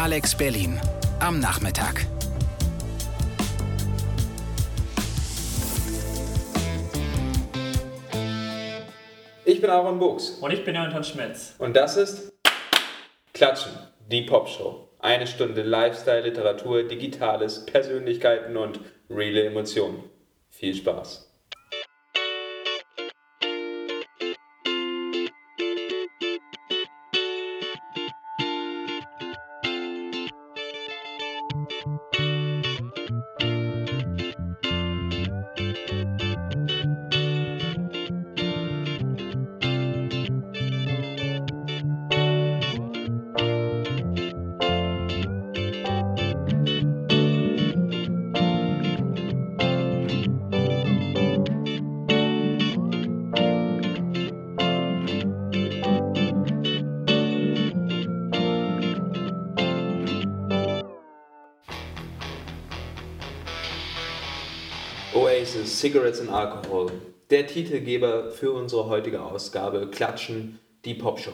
Alex Berlin am Nachmittag. Ich bin Aaron Buchs. Und ich bin Jonathan Schmitz. Und das ist Klatschen, die Popshow. Eine Stunde Lifestyle, Literatur, Digitales, Persönlichkeiten und reale Emotionen. Viel Spaß. Oasis, Cigarettes and Alcohol. Der Titelgeber für unsere heutige Ausgabe Klatschen, die Popshow.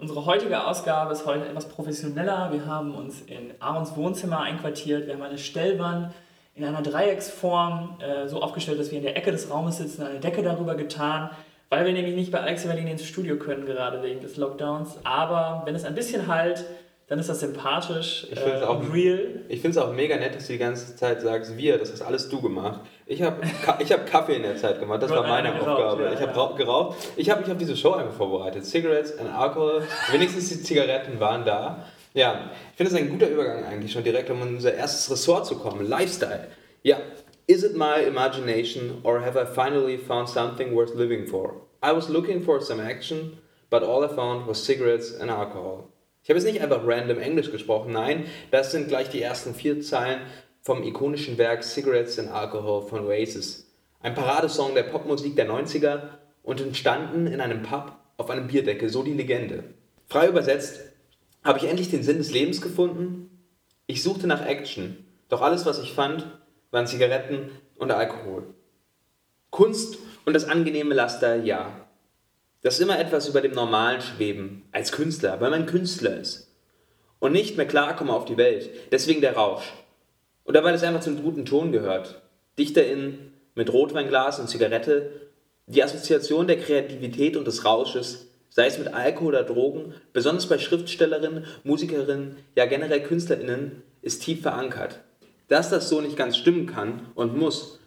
Unsere heutige Ausgabe ist heute etwas professioneller. Wir haben uns in Aarons Wohnzimmer einquartiert. Wir haben eine Stellwand in einer Dreiecksform äh, so aufgestellt, dass wir in der Ecke des Raumes sitzen, eine Decke darüber getan, weil wir nämlich nicht bei Alex Berlin ins Studio können, gerade wegen des Lockdowns. Aber wenn es ein bisschen halt dann ist das sympathisch ich äh, auch, real. Ich finde es auch mega nett, dass du die ganze Zeit sagst, wir, das hast alles du gemacht. Ich habe ich hab Kaffee in der Zeit gemacht, das war meine Aufgabe. Ja, ich habe ja. geraucht. Ich habe mich auf diese Show einfach vorbereitet. Cigarettes and Alcohol, wenigstens die Zigaretten waren da. Ja, ich finde es ein guter Übergang eigentlich schon direkt, um in unser erstes Ressort zu kommen, Lifestyle. Ja, is it my imagination or have I finally found something worth living for? I was looking for some action, but all I found was cigarettes and alcohol. Ich habe jetzt nicht einfach random Englisch gesprochen, nein, das sind gleich die ersten vier Zeilen vom ikonischen Werk Cigarettes and Alcohol von Oasis. Ein Paradesong der Popmusik der 90er und entstanden in einem Pub auf einem Bierdeckel, so die Legende. Frei übersetzt, habe ich endlich den Sinn des Lebens gefunden? Ich suchte nach Action, doch alles, was ich fand, waren Zigaretten und Alkohol. Kunst und das angenehme Laster, ja. Das ist immer etwas über dem Normalen schweben, als Künstler, weil man Künstler ist. Und nicht mehr klarkommen auf die Welt, deswegen der Rausch. Oder weil es einfach zum guten Ton gehört. DichterInnen mit Rotweinglas und Zigarette, die Assoziation der Kreativität und des Rausches, sei es mit Alkohol oder Drogen, besonders bei Schriftstellerinnen, Musikerinnen, ja generell KünstlerInnen, ist tief verankert. Dass das so nicht ganz stimmen kann und muss,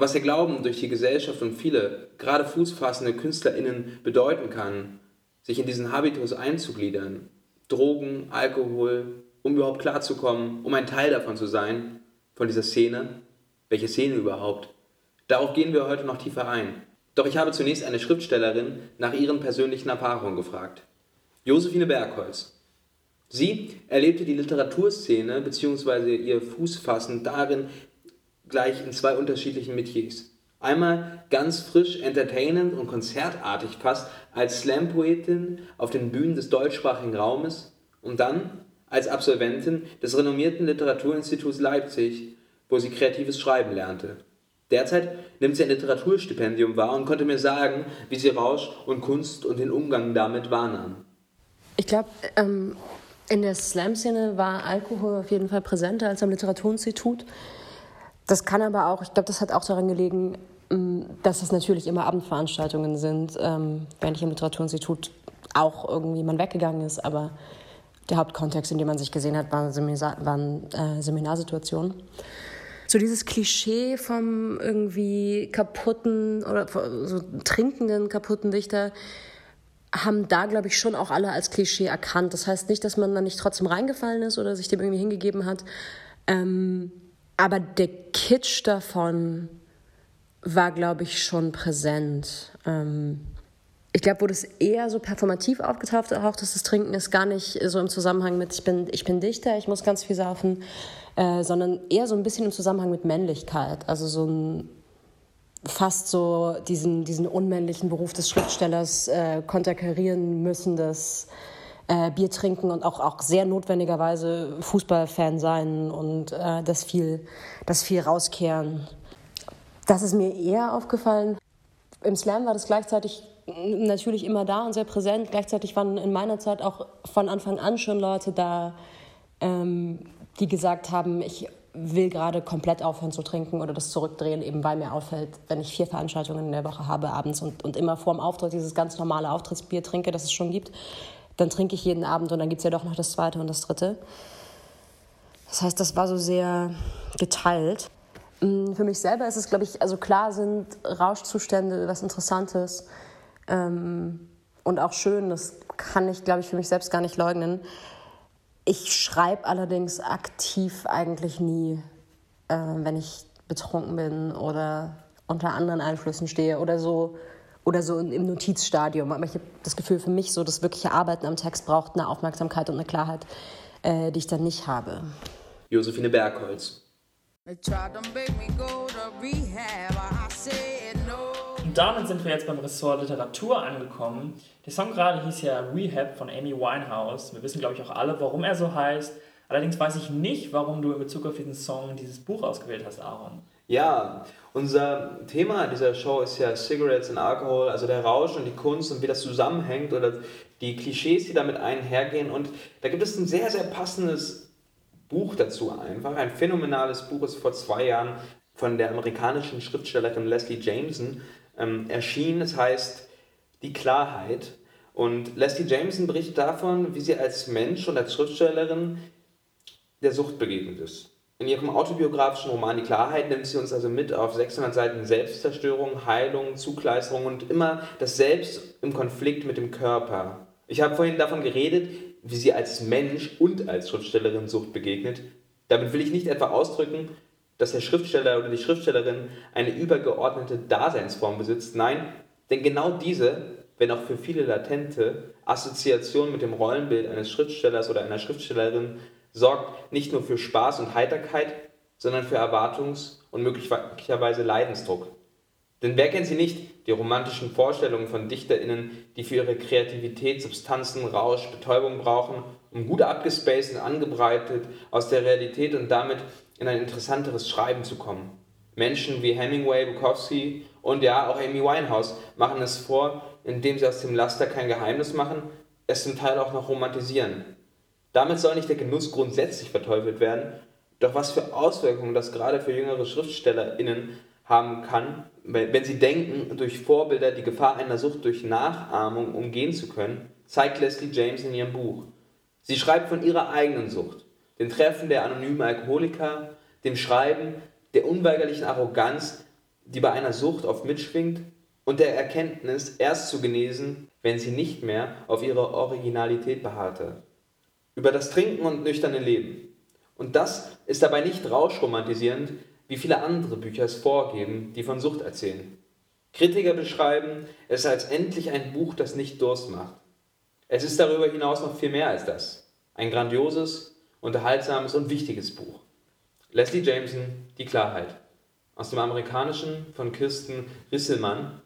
was der Glauben durch die Gesellschaft und viele, gerade fußfassende KünstlerInnen bedeuten kann, sich in diesen Habitus einzugliedern, Drogen, Alkohol, um überhaupt klarzukommen, um ein Teil davon zu sein, von dieser Szene. Welche Szene überhaupt? Darauf gehen wir heute noch tiefer ein. Doch ich habe zunächst eine Schriftstellerin nach ihren persönlichen Erfahrungen gefragt. Josephine Bergholz. Sie erlebte die Literaturszene bzw. ihr Fußfassen darin, gleich in zwei unterschiedlichen Metiers. Einmal ganz frisch, entertainend und konzertartig fast als Slam-Poetin auf den Bühnen des deutschsprachigen Raumes und dann als Absolventin des renommierten Literaturinstituts Leipzig, wo sie kreatives Schreiben lernte. Derzeit nimmt sie ein Literaturstipendium wahr und konnte mir sagen, wie sie Rausch und Kunst und den Umgang damit wahrnahm. Ich glaube, ähm, in der Slam-Szene war Alkohol auf jeden Fall präsenter als am Literaturinstitut. Das kann aber auch, ich glaube, das hat auch daran gelegen, mm, dass es natürlich immer Abendveranstaltungen sind, während ich im Literaturinstitut auch irgendwie man weggegangen ist, aber der Hauptkontext, in dem man sich gesehen hat, waren, Seminar, waren äh, Seminarsituationen. So dieses Klischee vom irgendwie kaputten oder so trinkenden kaputten Dichter haben da, glaube ich, schon auch alle als Klischee erkannt. Das heißt nicht, dass man da nicht trotzdem reingefallen ist oder sich dem irgendwie hingegeben hat. Ähm, aber der Kitsch davon war, glaube ich, schon präsent. Ähm, ich glaube, wo das eher so performativ aufgetaucht auch dass das Trinken ist gar nicht so im Zusammenhang mit ich bin, ich bin Dichter, ich muss ganz viel saufen, äh, sondern eher so ein bisschen im Zusammenhang mit Männlichkeit. Also so ein fast so diesen, diesen unmännlichen Beruf des Schriftstellers äh, konterkarieren müssen, das äh, Bier trinken und auch, auch sehr notwendigerweise Fußballfan sein und äh, das, viel, das viel rauskehren. Das ist mir eher aufgefallen. Im Slam war das gleichzeitig natürlich immer da und sehr präsent. Gleichzeitig waren in meiner Zeit auch von Anfang an schon Leute da, ähm, die gesagt haben, ich will gerade komplett aufhören zu trinken oder das zurückdrehen, eben weil mir auffällt, wenn ich vier Veranstaltungen in der Woche habe abends und, und immer vorm Auftritt dieses ganz normale Auftrittsbier trinke, das es schon gibt, dann trinke ich jeden Abend und dann gibt es ja doch noch das zweite und das dritte. Das heißt, das war so sehr geteilt. Mm, für mich selber ist es, glaube ich, also klar sind Rauschzustände was Interessantes ähm, und auch schön. Das kann ich, glaube ich, für mich selbst gar nicht leugnen. Ich schreibe allerdings aktiv eigentlich nie, äh, wenn ich betrunken bin oder unter anderen Einflüssen stehe oder so oder so im Notizstadium. Aber ich habe das Gefühl, für mich so das wirkliche Arbeiten am Text braucht eine Aufmerksamkeit und eine Klarheit, äh, die ich dann nicht habe. Josephine Bergholz. Und damit sind wir jetzt beim Ressort Literatur angekommen. Der Song gerade hieß ja Rehab von Amy Winehouse. Wir wissen, glaube ich, auch alle, warum er so heißt. Allerdings weiß ich nicht, warum du in Bezug auf diesen Song dieses Buch ausgewählt hast, Aaron. Ja, unser Thema dieser Show ist ja Cigarettes und Alkohol, also der Rausch und die Kunst und wie das zusammenhängt oder die Klischees, die damit einhergehen. Und da gibt es ein sehr, sehr passendes Buch dazu einfach. Ein phänomenales Buch ist vor zwei Jahren von der amerikanischen Schriftstellerin Leslie Jameson ähm, erschienen. Es heißt Die Klarheit. Und Leslie Jameson berichtet davon, wie sie als Mensch und als Schriftstellerin der Sucht begegnet ist. In ihrem autobiografischen Roman Die Klarheit nimmt sie uns also mit auf 600 Seiten Selbstzerstörung, Heilung, Zugleisterung und immer das Selbst im Konflikt mit dem Körper. Ich habe vorhin davon geredet, wie sie als Mensch und als Schriftstellerin Sucht begegnet. Damit will ich nicht etwa ausdrücken, dass der Schriftsteller oder die Schriftstellerin eine übergeordnete Daseinsform besitzt. Nein, denn genau diese, wenn auch für viele latente, Assoziation mit dem Rollenbild eines Schriftstellers oder einer Schriftstellerin sorgt nicht nur für Spaß und Heiterkeit, sondern für Erwartungs- und möglicherweise Leidensdruck. Denn wer kennt sie nicht, die romantischen Vorstellungen von DichterInnen, die für ihre Kreativität Substanzen, Rausch, Betäubung brauchen, um gut abgespaced und angebreitet aus der Realität und damit in ein interessanteres Schreiben zu kommen. Menschen wie Hemingway, Bukowski und ja auch Amy Winehouse machen es vor, indem sie aus dem Laster kein Geheimnis machen, es zum Teil auch noch romantisieren. Damit soll nicht der Genuss grundsätzlich verteufelt werden, doch was für Auswirkungen das gerade für jüngere SchriftstellerInnen haben kann, wenn sie denken, durch Vorbilder die Gefahr einer Sucht durch Nachahmung umgehen zu können, zeigt Leslie James in ihrem Buch. Sie schreibt von ihrer eigenen Sucht dem Treffen der anonymen Alkoholiker, dem Schreiben, der unweigerlichen Arroganz, die bei einer Sucht oft mitschwingt, und der Erkenntnis, erst zu genesen, wenn sie nicht mehr auf ihre Originalität beharrte. Über das Trinken und nüchterne Leben. Und das ist dabei nicht rauschromantisierend, wie viele andere Bücher es vorgeben, die von Sucht erzählen. Kritiker beschreiben es als endlich ein Buch, das nicht Durst macht. Es ist darüber hinaus noch viel mehr als das. Ein grandioses, unterhaltsames und wichtiges Buch. Leslie Jameson, Die Klarheit. Aus dem Amerikanischen von Kirsten Risselmann.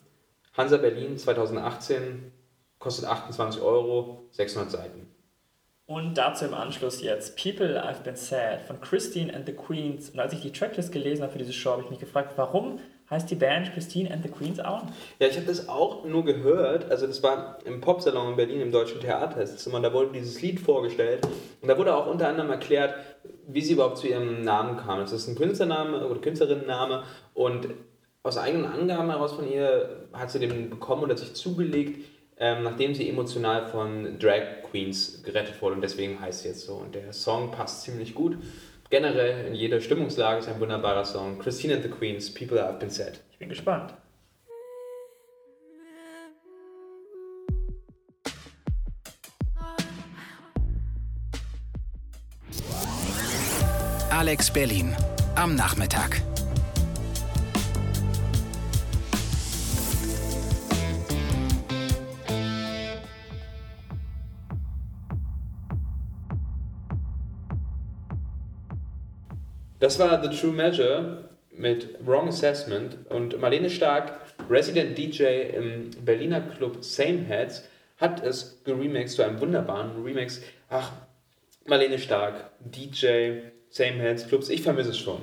Hansa Berlin 2018, kostet 28 Euro, 600 Seiten. Und dazu im Anschluss jetzt People I've Been Sad von Christine and the Queens. Und als ich die Tracklist gelesen habe für diese Show, habe ich mich gefragt, warum heißt die Band Christine and the Queens auch? Ja, ich habe das auch nur gehört. Also das war im Popsalon in Berlin im Deutschen Theater. Das da wurde dieses Lied vorgestellt. Und da wurde auch unter anderem erklärt, wie sie überhaupt zu ihrem Namen kam. Das ist ein Künstlername oder Künstlerinnenname. Und aus eigenen Angaben heraus von ihr hat sie den bekommen oder sich zugelegt, ähm, nachdem sie emotional von Drag Queens gerettet wurde. Und deswegen heißt sie jetzt so. Und der Song passt ziemlich gut generell in jeder Stimmungslage ist ein wunderbarer Song. Christine and the Queens, People Have Been Said. Ich bin gespannt. Alex Berlin am Nachmittag. Das war The True Measure mit Wrong Assessment und Marlene Stark, Resident DJ im Berliner Club Same Heads, hat es geremixed zu einem wunderbaren Remix. Ach, Marlene Stark, DJ, Same Heads, Clubs, ich vermisse es schon.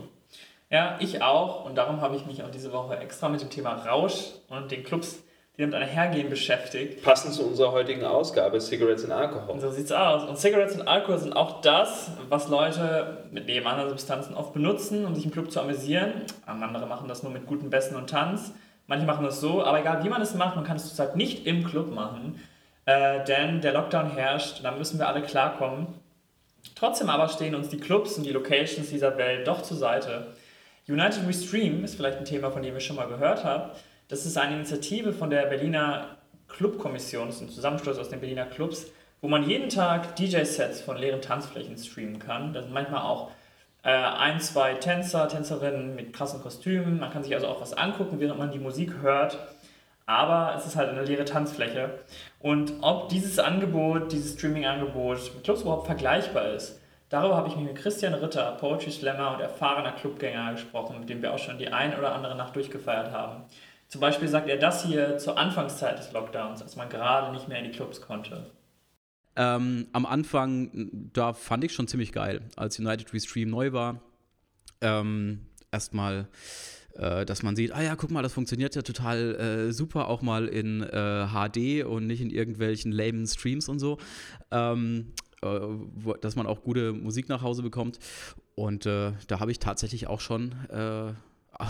Ja, ich auch und darum habe ich mich auch diese Woche extra mit dem Thema Rausch und den Clubs wieder mit Einhergehen beschäftigt. Passend zu unserer heutigen Ausgabe, Cigarettes und Alkohol. So sieht's aus. Und Cigarettes und Alkohol sind auch das, was Leute mit neben anderen Substanzen oft benutzen, um sich im Club zu amüsieren. Andere machen das nur mit guten Bässen und Tanz. Manche machen das so, aber egal wie man es macht, man kann es zurzeit nicht im Club machen, äh, denn der Lockdown herrscht, da müssen wir alle klarkommen. Trotzdem aber stehen uns die Clubs und die Locations dieser Welt doch zur Seite. United We Stream ist vielleicht ein Thema, von dem ihr schon mal gehört habt. Das ist eine Initiative von der Berliner Clubkommission, das ist ein Zusammenschluss aus den Berliner Clubs, wo man jeden Tag DJ-Sets von leeren Tanzflächen streamen kann. Da sind manchmal auch äh, ein, zwei Tänzer, Tänzerinnen mit krassen Kostümen. Man kann sich also auch was angucken, während man die Musik hört. Aber es ist halt eine leere Tanzfläche. Und ob dieses Angebot, dieses Streaming-Angebot mit Clubs überhaupt vergleichbar ist, darüber habe ich mich mit Christian Ritter, Poetry Slammer und erfahrener Clubgänger gesprochen, mit dem wir auch schon die ein oder andere Nacht durchgefeiert haben. Zum Beispiel sagt er das hier zur Anfangszeit des Lockdowns, als man gerade nicht mehr in die Clubs konnte. Ähm, am Anfang, da fand ich schon ziemlich geil, als United Restream neu war. Ähm, Erstmal, äh, dass man sieht, ah ja, guck mal, das funktioniert ja total äh, super, auch mal in äh, HD und nicht in irgendwelchen lamen Streams und so. Ähm, äh, dass man auch gute Musik nach Hause bekommt. Und äh, da habe ich tatsächlich auch schon äh,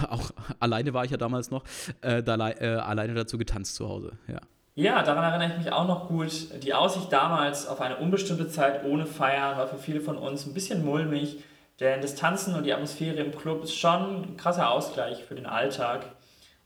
auch alleine war ich ja damals noch, äh, da, äh, alleine dazu getanzt zu Hause, ja. Ja, daran erinnere ich mich auch noch gut. Die Aussicht damals auf eine unbestimmte Zeit ohne Feiern war für viele von uns ein bisschen mulmig, denn das Tanzen und die Atmosphäre im Club ist schon ein krasser Ausgleich für den Alltag.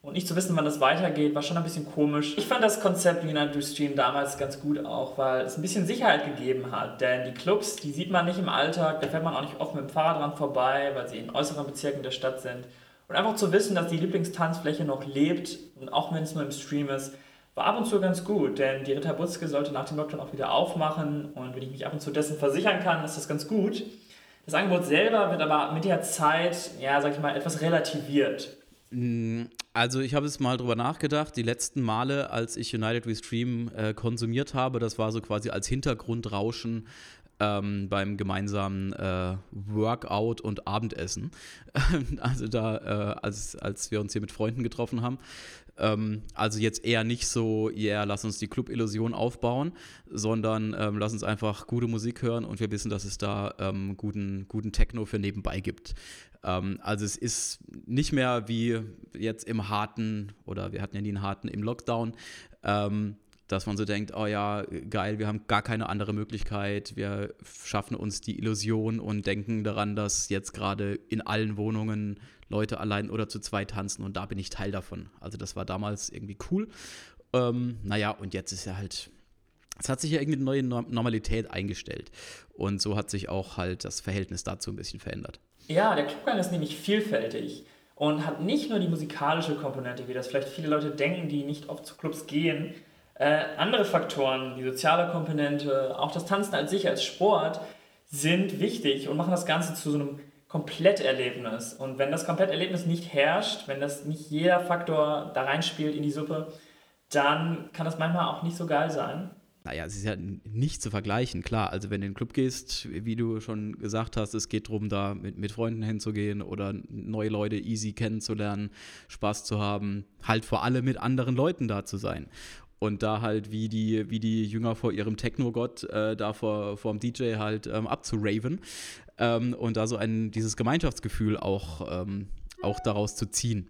Und nicht zu wissen, wann das weitergeht, war schon ein bisschen komisch. Ich fand das Konzept United Stream damals ganz gut auch, weil es ein bisschen Sicherheit gegeben hat. Denn die Clubs, die sieht man nicht im Alltag, da fährt man auch nicht oft mit dem Fahrrad dran vorbei, weil sie in äußeren Bezirken der Stadt sind. Und einfach zu wissen, dass die Lieblingstanzfläche noch lebt und auch wenn es nur im Stream ist, war ab und zu ganz gut, denn die Ritter Butzke sollte nach dem Lockdown auch wieder aufmachen und wenn ich mich ab und zu dessen versichern kann, ist das ganz gut. Das Angebot selber wird aber mit der Zeit, ja, sag ich mal, etwas relativiert. Mm, also ich habe es mal drüber nachgedacht, die letzten Male, als ich United We Stream äh, konsumiert habe, das war so quasi als Hintergrundrauschen ähm, beim gemeinsamen äh, Workout und Abendessen. also da, äh, als, als wir uns hier mit Freunden getroffen haben. Ähm, also jetzt eher nicht so, ja, yeah, lass uns die Club-Illusion aufbauen, sondern ähm, lass uns einfach gute Musik hören und wir wissen, dass es da ähm, guten, guten Techno für nebenbei gibt. Ähm, also es ist nicht mehr wie jetzt im harten, oder wir hatten ja nie einen harten im Lockdown, ähm, dass man so denkt, oh ja, geil, wir haben gar keine andere Möglichkeit, wir schaffen uns die Illusion und denken daran, dass jetzt gerade in allen Wohnungen Leute allein oder zu zweit tanzen und da bin ich Teil davon. Also das war damals irgendwie cool. Ähm, naja, und jetzt ist ja halt, es hat sich ja irgendwie eine neue Normalität eingestellt und so hat sich auch halt das Verhältnis dazu ein bisschen verändert. Ja, der Clubgang ist nämlich vielfältig und hat nicht nur die musikalische Komponente, wie das vielleicht viele Leute denken, die nicht oft zu Clubs gehen, äh, andere Faktoren, die soziale Komponente, auch das Tanzen als sich als Sport, sind wichtig und machen das Ganze zu so einem Kompletterlebnis. Und wenn das Kompletterlebnis nicht herrscht, wenn das nicht jeder Faktor da reinspielt in die Suppe, dann kann das manchmal auch nicht so geil sein. Naja, es ist ja nicht zu vergleichen, klar. Also wenn du in den Club gehst, wie du schon gesagt hast, es geht darum, da mit, mit Freunden hinzugehen oder neue Leute easy kennenzulernen, Spaß zu haben, halt vor allem mit anderen Leuten da zu sein und da halt wie die, wie die Jünger vor ihrem Techno-Gott äh, da vor, vor dem DJ halt ähm, abzuraven ähm, und da so ein, dieses Gemeinschaftsgefühl auch, ähm, auch daraus zu ziehen.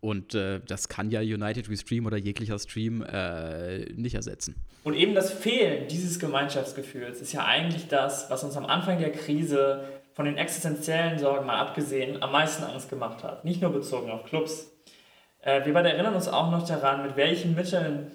Und äh, das kann ja United We Stream oder jeglicher Stream äh, nicht ersetzen. Und eben das Fehlen dieses Gemeinschaftsgefühls ist ja eigentlich das, was uns am Anfang der Krise von den existenziellen Sorgen mal abgesehen am meisten Angst gemacht hat. Nicht nur bezogen auf Clubs. Äh, wir beide erinnern uns auch noch daran, mit welchen Mitteln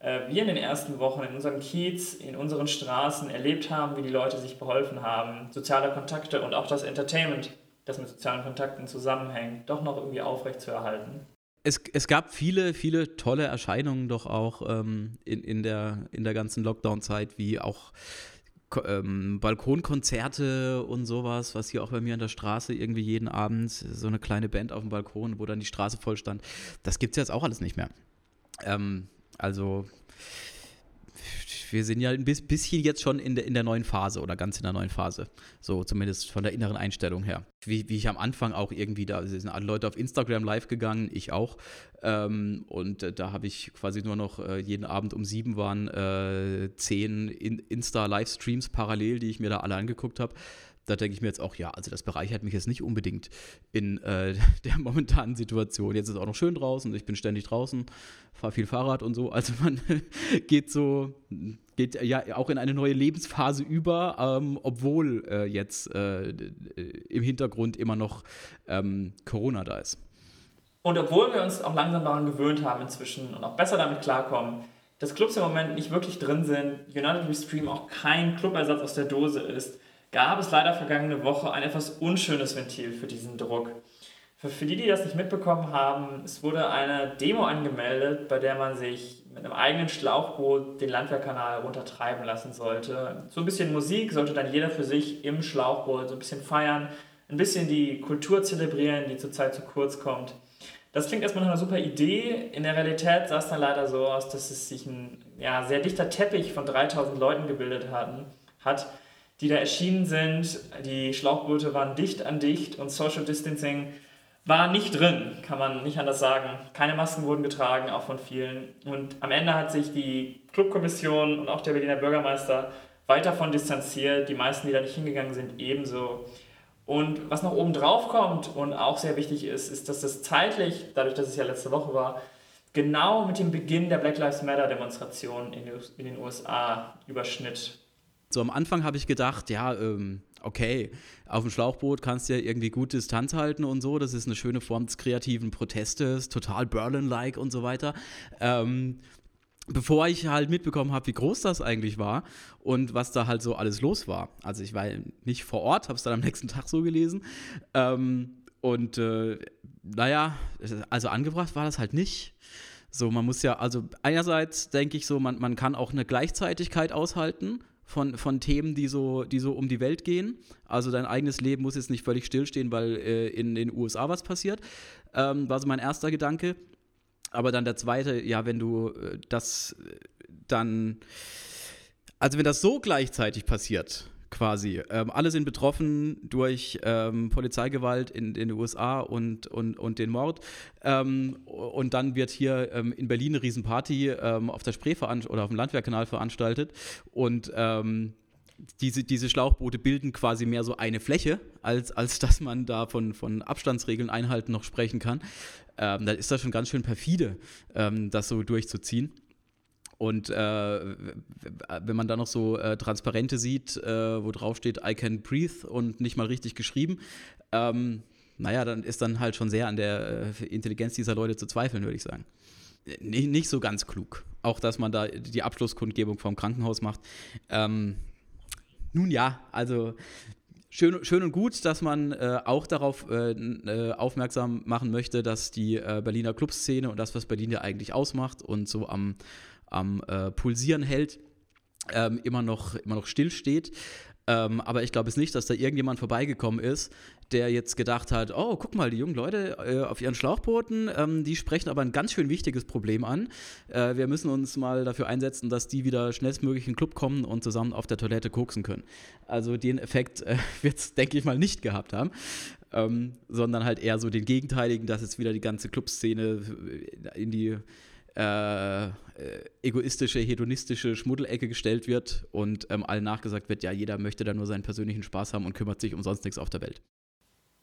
wir in den ersten Wochen in unserem Kiez, in unseren Straßen erlebt haben, wie die Leute sich beholfen haben, soziale Kontakte und auch das Entertainment, das mit sozialen Kontakten zusammenhängt, doch noch irgendwie aufrechtzuerhalten. Es, es gab viele, viele tolle Erscheinungen doch auch ähm, in, in, der, in der ganzen Lockdown-Zeit, wie auch ähm, Balkonkonzerte und sowas, was hier auch bei mir an der Straße irgendwie jeden Abend so eine kleine Band auf dem Balkon, wo dann die Straße voll stand. Das gibt es jetzt auch alles nicht mehr. Ähm, also wir sind ja ein bisschen jetzt schon in der, in der neuen Phase oder ganz in der neuen Phase. So zumindest von der inneren Einstellung her. Wie, wie ich am Anfang auch irgendwie, da sind alle Leute auf Instagram live gegangen, ich auch. Ähm, und äh, da habe ich quasi nur noch äh, jeden Abend um sieben waren äh, zehn in Insta-Livestreams parallel, die ich mir da alle angeguckt habe da denke ich mir jetzt auch, ja, also das bereichert mich jetzt nicht unbedingt in äh, der momentanen Situation. Jetzt ist es auch noch schön draußen, ich bin ständig draußen, fahre viel Fahrrad und so. Also man geht so, geht ja auch in eine neue Lebensphase über, ähm, obwohl äh, jetzt äh, im Hintergrund immer noch ähm, Corona da ist. Und obwohl wir uns auch langsam daran gewöhnt haben inzwischen und auch besser damit klarkommen, dass Clubs im Moment nicht wirklich drin sind, United We Stream auch kein Clubersatz aus der Dose ist, gab es leider vergangene Woche ein etwas unschönes Ventil für diesen Druck. Für, die, die das nicht mitbekommen haben, es wurde eine Demo angemeldet, bei der man sich mit einem eigenen Schlauchboot den Landwehrkanal runtertreiben lassen sollte. So ein bisschen Musik sollte dann jeder für sich im Schlauchboot so ein bisschen feiern, ein bisschen die Kultur zelebrieren, die zurzeit zu kurz kommt. Das klingt erstmal nach einer super Idee. In der Realität sah es dann leider so aus, dass es sich ein ja, sehr dichter Teppich von 3000 Leuten gebildet hatten, hat die da erschienen sind. Die Schlauchboote waren dicht an dicht und Social Distancing war nicht drin, kann man nicht anders sagen. Keine Masken wurden getragen, auch von vielen. Und am Ende hat sich die Clubkommission und auch der Berliner Bürgermeister weit davon distanziert. Die meisten, die da nicht hingegangen sind, ebenso. Und was noch oben drauf kommt und auch sehr wichtig ist, ist, dass das zeitlich, dadurch, dass es ja letzte Woche war, genau mit dem Beginn der Black Lives Matter Demonstration in den USA überschnitt. So am Anfang habe ich gedacht, ja, ähm, okay, auf dem Schlauchboot kannst du ja irgendwie gut Distanz halten und so. Das ist eine schöne Form des kreativen Protestes, total Berlin-like und so weiter. Ähm, bevor ich halt mitbekommen habe, wie groß das eigentlich war und was da halt so alles los war. Also ich war nicht vor Ort, habe es dann am nächsten Tag so gelesen. Ähm, und äh, naja, also angebracht war das halt nicht. So, man muss ja, also einerseits denke ich so, man, man kann auch eine Gleichzeitigkeit aushalten von, von Themen, die so, die so um die Welt gehen. Also dein eigenes Leben muss jetzt nicht völlig stillstehen, weil äh, in den USA was passiert. Ähm, war so mein erster Gedanke. Aber dann der zweite, ja, wenn du äh, das äh, dann, also wenn das so gleichzeitig passiert, quasi. Ähm, alle sind betroffen durch ähm, Polizeigewalt in, in, den USA und, und, und den Mord. Ähm, und dann wird hier ähm, in Berlin eine Riesenparty ähm, auf der Spree oder auf dem Landwehrkanal veranstaltet. Und ähm, diese, diese Schlauchboote bilden quasi mehr so eine Fläche, als, als dass man da von, von Abstandsregeln einhalten noch sprechen kann. Ähm, da ist das schon ganz schön perfide, das so durchzuziehen. Und äh, wenn man da noch so äh, Transparente sieht, äh, wo drauf steht, I can breathe und nicht mal richtig geschrieben, ähm, naja, dann ist dann halt schon sehr an der äh, Intelligenz dieser Leute zu zweifeln, würde ich sagen. Nicht, nicht so ganz klug. Auch, dass man da die Abschlusskundgebung vom Krankenhaus macht. Ähm, nun ja, also schön, schön und gut, dass man äh, auch darauf äh, äh, aufmerksam machen möchte, dass die Berliner Clubszene und das, was Berlin ja eigentlich ausmacht und so am am äh, Pulsieren hält, ähm, immer, noch, immer noch still. Ähm, aber ich glaube es nicht, dass da irgendjemand vorbeigekommen ist, der jetzt gedacht hat, oh, guck mal, die jungen Leute äh, auf ihren Schlauchbooten, ähm, die sprechen aber ein ganz schön wichtiges Problem an. Äh, wir müssen uns mal dafür einsetzen, dass die wieder schnellstmöglich in den Club kommen und zusammen auf der Toilette koksen können. Also den Effekt äh, wird es, denke ich mal, nicht gehabt haben. Ähm, sondern halt eher so den gegenteiligen, dass jetzt wieder die ganze Clubszene in die äh, äh, egoistische, hedonistische Schmuddelecke gestellt wird und ähm, allen nachgesagt wird, ja, jeder möchte da nur seinen persönlichen Spaß haben und kümmert sich um sonst nichts auf der Welt.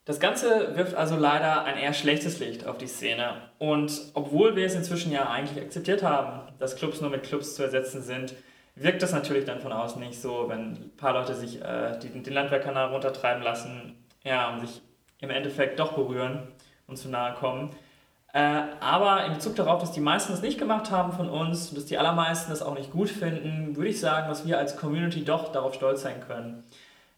Das Ganze wirft also leider ein eher schlechtes Licht auf die Szene. Und obwohl wir es inzwischen ja eigentlich akzeptiert haben, dass Clubs nur mit Clubs zu ersetzen sind, wirkt das natürlich dann von außen nicht so, wenn ein paar Leute sich äh, die, den Landwehrkanal runtertreiben lassen, ja, und sich im Endeffekt doch berühren und zu nahe kommen. Äh, aber in Bezug darauf, dass die meisten das nicht gemacht haben von uns dass die allermeisten das auch nicht gut finden, würde ich sagen, dass wir als Community doch darauf stolz sein können,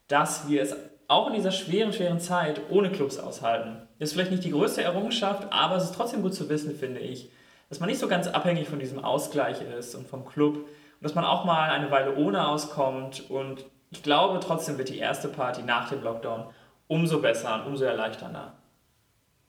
dass wir es auch in dieser schweren, schweren Zeit ohne Clubs aushalten. Das ist vielleicht nicht die größte Errungenschaft, aber es ist trotzdem gut zu wissen, finde ich, dass man nicht so ganz abhängig von diesem Ausgleich ist und vom Club und dass man auch mal eine Weile ohne auskommt und ich glaube, trotzdem wird die erste Party nach dem Lockdown umso besser und umso erleichternder.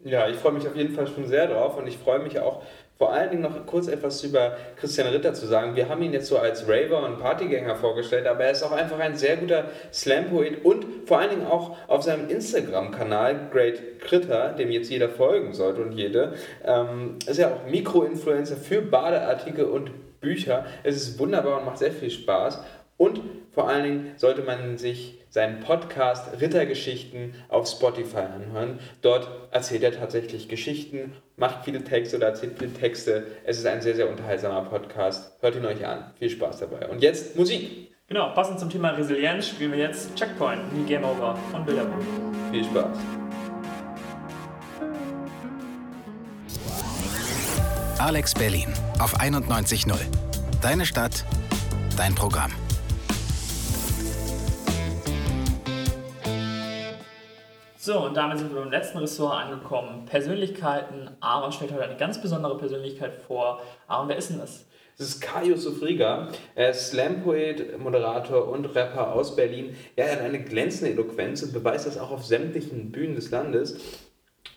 Ja, ich freue mich auf jeden Fall schon sehr drauf und ich freue mich auch vor allen Dingen noch kurz etwas über Christian Ritter zu sagen. Wir haben ihn jetzt so als Raver und Partygänger vorgestellt, aber er ist auch einfach ein sehr guter Slam-Poet und vor allen Dingen auch auf seinem Instagram-Kanal Great Critter, dem jetzt jeder folgen sollte und jede, ähm, ist er auch Mikroinfluencer für Badeartikel und Bücher. Es ist wunderbar und macht sehr viel Spaß. Und vor allen Dingen sollte man sich seinen Podcast Rittergeschichten auf Spotify anhören. Dort erzählt er tatsächlich Geschichten, macht viele Texte oder erzählt viele Texte. Es ist ein sehr, sehr unterhaltsamer Podcast. Hört ihn euch an. Viel Spaß dabei. Und jetzt Musik. Genau, passend zum Thema Resilienz spielen wir jetzt Checkpoint, wie Game Over von Bilderbuch. Viel Spaß. Alex Berlin auf 91.0. Deine Stadt, dein Programm. So, und damit sind wir beim letzten Ressort angekommen. Persönlichkeiten. Aaron stellt heute eine ganz besondere Persönlichkeit vor. Aaron, wer ist denn das? Das ist Kajo Sofriga. Er ist Slam-Poet, Moderator und Rapper aus Berlin. Er hat eine glänzende Eloquenz und beweist das auch auf sämtlichen Bühnen des Landes.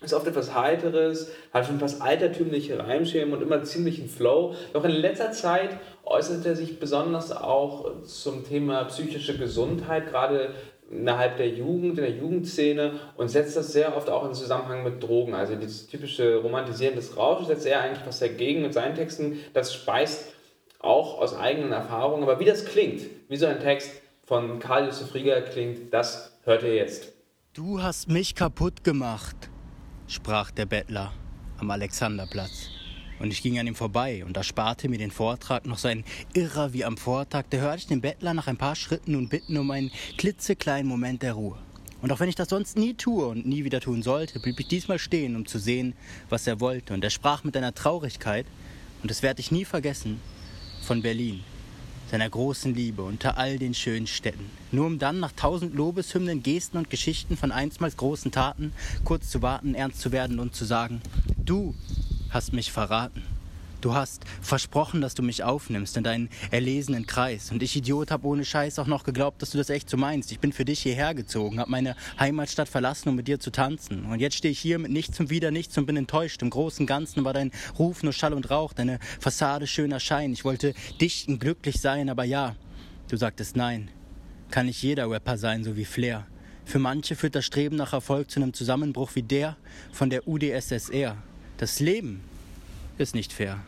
Ist oft etwas Heiteres, hat schon fast altertümliche Reimschirme und immer ziemlichen Flow. Doch in letzter Zeit äußert er sich besonders auch zum Thema psychische Gesundheit, gerade innerhalb der Jugend, in der Jugendszene und setzt das sehr oft auch in Zusammenhang mit Drogen. Also dieses typische Romantisieren des Rausches setzt er eigentlich was dagegen mit seinen Texten. Das speist auch aus eigenen Erfahrungen. Aber wie das klingt, wie so ein Text von Karl Josef Rieger klingt, das hört ihr jetzt. Du hast mich kaputt gemacht, sprach der Bettler am Alexanderplatz. Und ich ging an ihm vorbei und ersparte mir den Vortrag noch sein Irrer wie am Vortag. Da hörte ich den Bettler nach ein paar Schritten nun bitten um einen klitzekleinen Moment der Ruhe. Und auch wenn ich das sonst nie tue und nie wieder tun sollte, blieb ich diesmal stehen, um zu sehen, was er wollte. Und er sprach mit einer Traurigkeit, und das werde ich nie vergessen, von Berlin, seiner großen Liebe unter all den schönen Städten. Nur um dann nach tausend Lobeshymnen, Gesten und Geschichten von einstmals großen Taten kurz zu warten, ernst zu werden und zu sagen, du hast mich verraten. Du hast versprochen, dass du mich aufnimmst in deinen erlesenen Kreis. Und ich, Idiot, hab ohne Scheiß auch noch geglaubt, dass du das echt so meinst. Ich bin für dich hierher gezogen, hab meine Heimatstadt verlassen, um mit dir zu tanzen. Und jetzt stehe ich hier mit nichts und wieder nichts und bin enttäuscht. Im Großen Ganzen war dein Ruf nur Schall und Rauch, deine Fassade schöner Schein. Ich wollte dicht und glücklich sein, aber ja, du sagtest nein. Kann nicht jeder Rapper sein, so wie Flair. Für manche führt das Streben nach Erfolg zu einem Zusammenbruch wie der von der UdSSR. Das Leben ist nicht fair.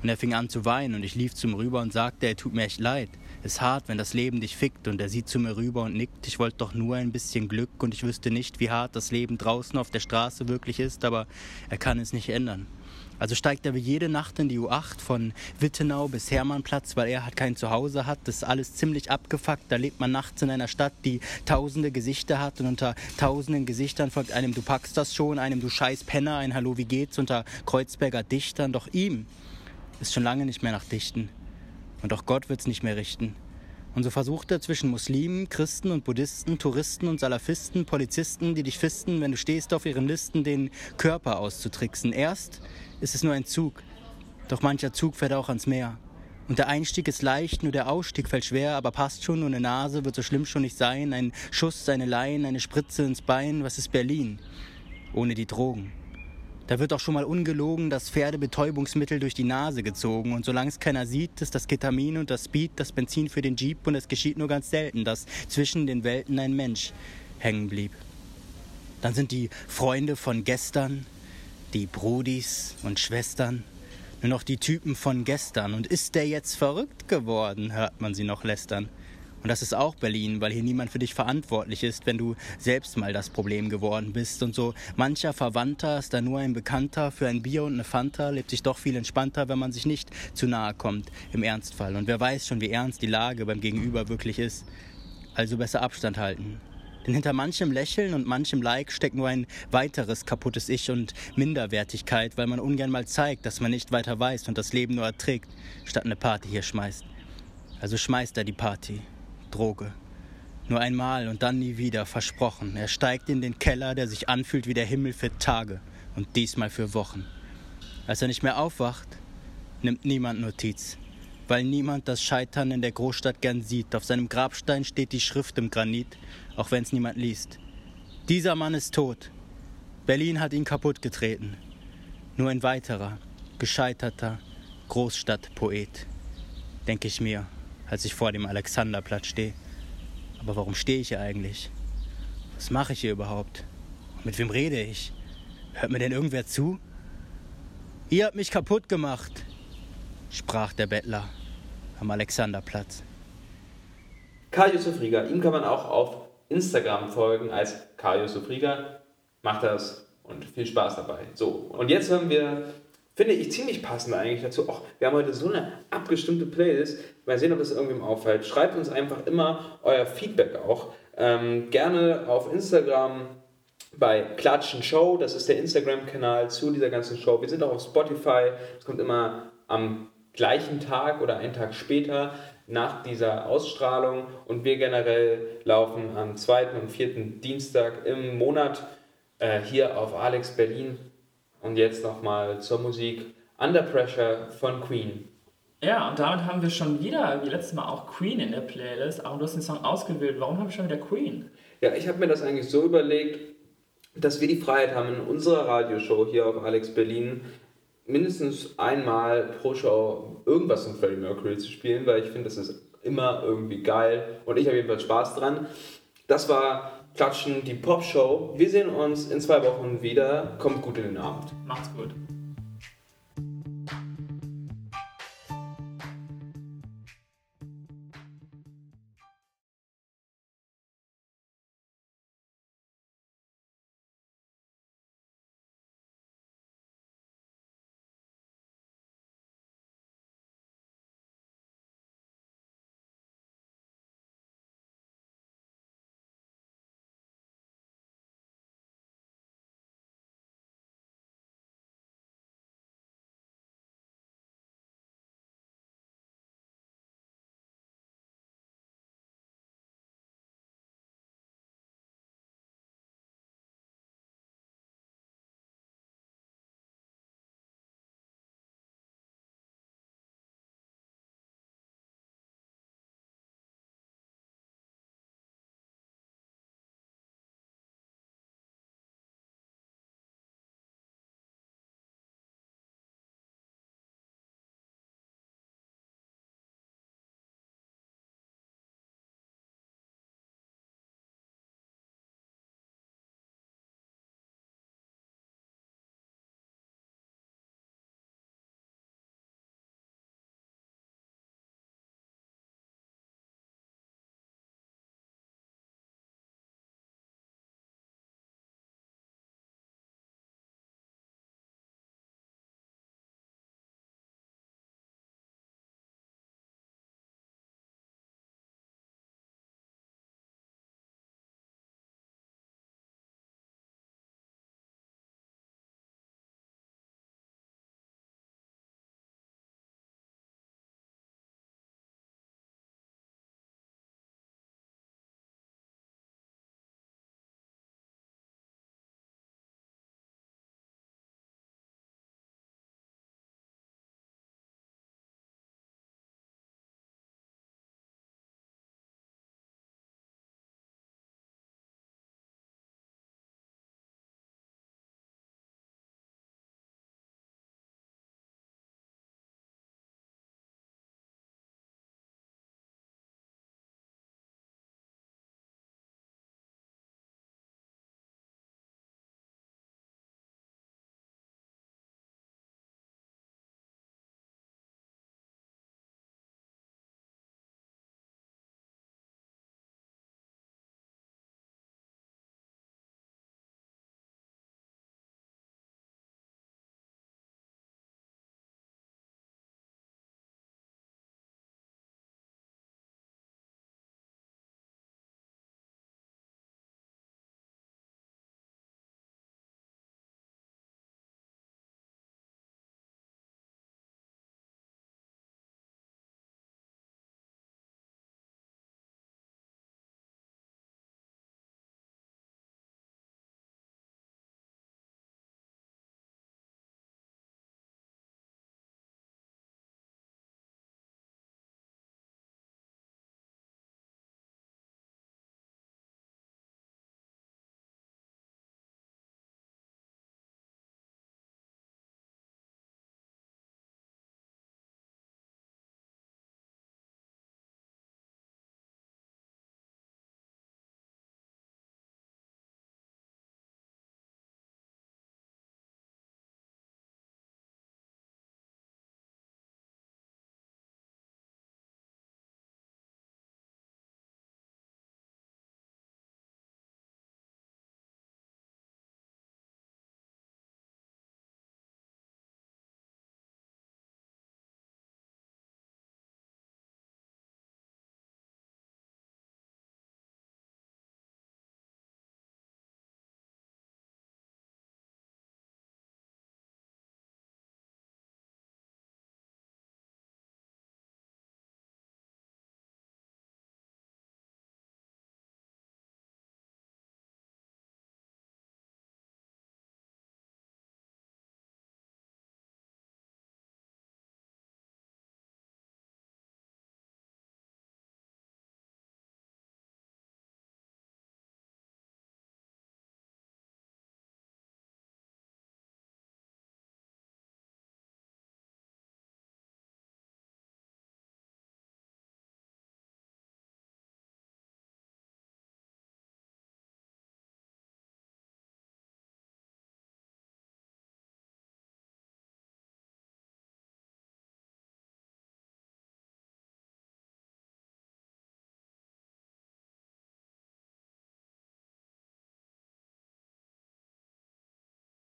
Und er fing an zu weinen und ich lief zu ihm rüber und sagte, er tut mir echt leid. Ist hart, wenn das Leben dich fickt und er sieht zu mir rüber und nickt. Ich wollte doch nur ein bisschen Glück und ich wüsste nicht, wie hart das Leben draußen auf der Straße wirklich ist, aber er kann es nicht ändern. Also steigt er wie jede Nacht in die U8 von Wittenau bis Hermannplatz, weil er halt kein Zuhause hat. Das ist alles ziemlich abgefuckt. Da lebt man nachts in einer Stadt, die tausende Gesichter hat und unter tausenden Gesichtern folgt einem Du packst das schon, einem Du scheiß Penner, ein Hallo, wie geht's unter Kreuzberger Dichtern. Doch ihm ist schon lange nicht mehr nach Dichten. Und auch Gott wird's nicht mehr richten. Und so versucht er zwischen Muslimen, Christen und Buddhisten, Touristen und Salafisten, Polizisten, die dich fisten, wenn du stehst auf ihren Listen, den Körper auszutricksen. Erst ist es nur ein Zug, doch mancher Zug fährt auch ans Meer. Und der Einstieg ist leicht, nur der Ausstieg fällt schwer, aber passt schon, nur eine Nase wird so schlimm schon nicht sein. Ein Schuss, eine Lein, eine Spritze ins Bein, was ist Berlin? Ohne die Drogen. Da wird auch schon mal ungelogen das Pferdebetäubungsmittel durch die Nase gezogen. Und solange es keiner sieht, ist das Ketamin und das Speed das Benzin für den Jeep. Und es geschieht nur ganz selten, dass zwischen den Welten ein Mensch hängen blieb. Dann sind die Freunde von gestern, die Brudis und Schwestern, nur noch die Typen von gestern. Und ist der jetzt verrückt geworden, hört man sie noch lästern. Und das ist auch Berlin, weil hier niemand für dich verantwortlich ist, wenn du selbst mal das Problem geworden bist. Und so mancher Verwandter ist da nur ein Bekannter. Für ein Bier und eine Fanta lebt sich doch viel entspannter, wenn man sich nicht zu nahe kommt, im Ernstfall. Und wer weiß schon, wie ernst die Lage beim Gegenüber wirklich ist. Also besser Abstand halten. Denn hinter manchem Lächeln und manchem Like steckt nur ein weiteres kaputtes Ich und Minderwertigkeit, weil man ungern mal zeigt, dass man nicht weiter weiß und das Leben nur erträgt, statt eine Party hier schmeißt. Also schmeißt er die Party. Droge. Nur einmal und dann nie wieder, versprochen. Er steigt in den Keller, der sich anfühlt wie der Himmel für Tage und diesmal für Wochen. Als er nicht mehr aufwacht, nimmt niemand Notiz, weil niemand das Scheitern in der Großstadt gern sieht. Auf seinem Grabstein steht die Schrift im Granit, auch wenn es niemand liest. Dieser Mann ist tot. Berlin hat ihn kaputtgetreten. Nur ein weiterer, gescheiterter Großstadtpoet, denke ich mir, als ich vor dem Alexanderplatz stehe. Aber warum stehe ich hier eigentlich? Was mache ich hier überhaupt? Mit wem rede ich? Hört mir denn irgendwer zu? Ihr habt mich kaputt gemacht, sprach der Bettler am Alexanderplatz. Karl Yusuf Rieger, ihm kann man auch auf Instagram folgen als Karl Yusuf Rieger. Macht das und viel Spaß dabei. So, und jetzt hören wir, finde ich ziemlich passend eigentlich dazu. Auch wir haben heute so eine abgestimmte Playlist. Mal sehen, ob das irgendwem auffällt. Schreibt uns einfach immer euer Feedback auch. Ähm, gerne auf Instagram bei Klatschen Show, das ist der Instagram-Kanal zu dieser ganzen Show. Wir sind auch auf Spotify, es kommt immer am gleichen Tag oder einen Tag später nach dieser Ausstrahlung und wir generell laufen am zweiten und vierten Dienstag im Monat äh, hier auf Alex Berlin und jetzt nochmal zur Musik Under Pressure von Queen. Ja, und damit haben wir schon wieder, wie letztes Mal, auch Queen in der Playlist. Aber du hast den Song ausgewählt. Warum habe ich schon wieder Queen? Ja, ich habe mir das eigentlich so überlegt, dass wir die Freiheit haben, in unserer Radioshow hier auf Alex Berlin mindestens einmal pro Show irgendwas von Freddie Mercury zu spielen, weil ich finde, das ist immer irgendwie geil und ich habe jedenfalls Spaß dran. Das war Klatschen, die Pop-Show. Wir sehen uns in zwei Wochen wieder. Kommt gut in den Abend. Macht's gut.